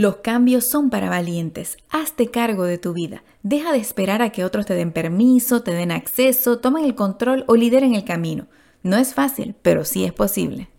Los cambios son para valientes. Hazte cargo de tu vida. Deja de esperar a que otros te den permiso, te den acceso, tomen el control o lideren el camino. No es fácil, pero sí es posible.